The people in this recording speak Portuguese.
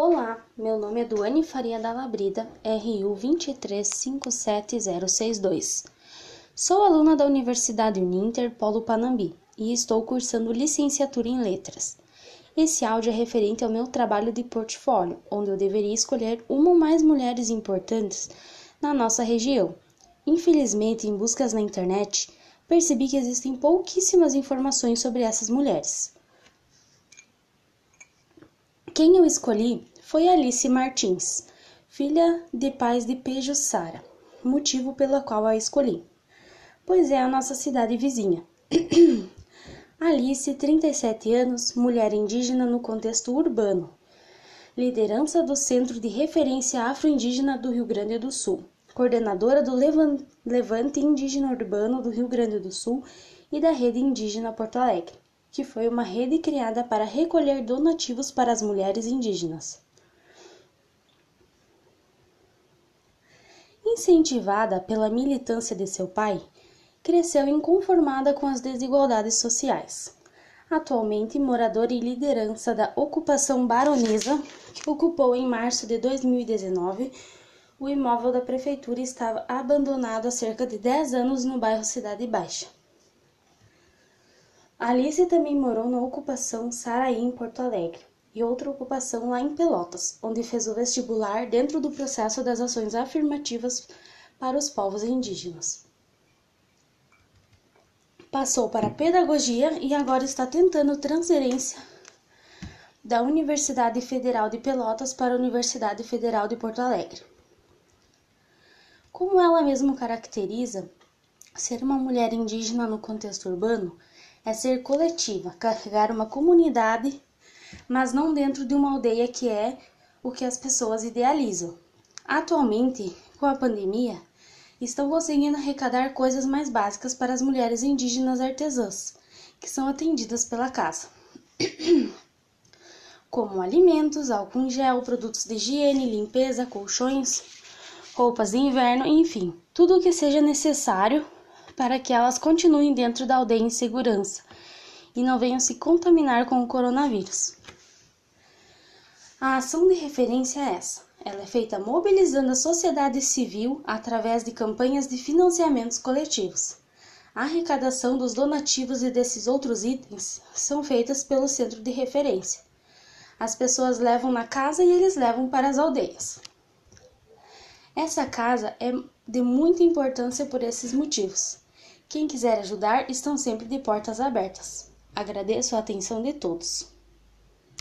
Olá, meu nome é Duane Faria da Labrida, RU 2357062. Sou aluna da Universidade Uninter Polo Panambi e estou cursando licenciatura em Letras. Esse áudio é referente ao meu trabalho de portfólio, onde eu deveria escolher uma ou mais mulheres importantes na nossa região. Infelizmente, em buscas na internet, percebi que existem pouquíssimas informações sobre essas mulheres. Quem eu escolhi foi Alice Martins, filha de pais de Pejo Sara, motivo pelo qual a escolhi, pois é a nossa cidade vizinha. Alice, 37 anos, mulher indígena no contexto urbano, liderança do Centro de Referência Afro-Indígena do Rio Grande do Sul, coordenadora do Levante Indígena Urbano do Rio Grande do Sul e da Rede Indígena Porto Alegre que foi uma rede criada para recolher donativos para as mulheres indígenas. Incentivada pela militância de seu pai, cresceu inconformada com as desigualdades sociais. Atualmente moradora e liderança da ocupação baronesa, ocupou em março de 2019 o imóvel da prefeitura estava abandonado há cerca de 10 anos no bairro Cidade Baixa. Alice também morou na ocupação Saraí, em Porto Alegre, e outra ocupação lá em Pelotas, onde fez o vestibular dentro do processo das ações afirmativas para os povos indígenas. Passou para a pedagogia e agora está tentando transferência da Universidade Federal de Pelotas para a Universidade Federal de Porto Alegre. Como ela mesma caracteriza, ser uma mulher indígena no contexto urbano é ser coletiva, carregar uma comunidade, mas não dentro de uma aldeia que é o que as pessoas idealizam. Atualmente, com a pandemia, estão conseguindo arrecadar coisas mais básicas para as mulheres indígenas artesãs, que são atendidas pela casa. Como alimentos, álcool em gel, produtos de higiene, limpeza, colchões, roupas de inverno, enfim, tudo o que seja necessário para que elas continuem dentro da aldeia em segurança e não venham se contaminar com o coronavírus. A ação de referência é essa. Ela é feita mobilizando a sociedade civil através de campanhas de financiamentos coletivos. A arrecadação dos donativos e desses outros itens são feitas pelo centro de referência. As pessoas levam na casa e eles levam para as aldeias. Essa casa é de muita importância por esses motivos. Quem quiser ajudar estão sempre de portas abertas. Agradeço a atenção de todos.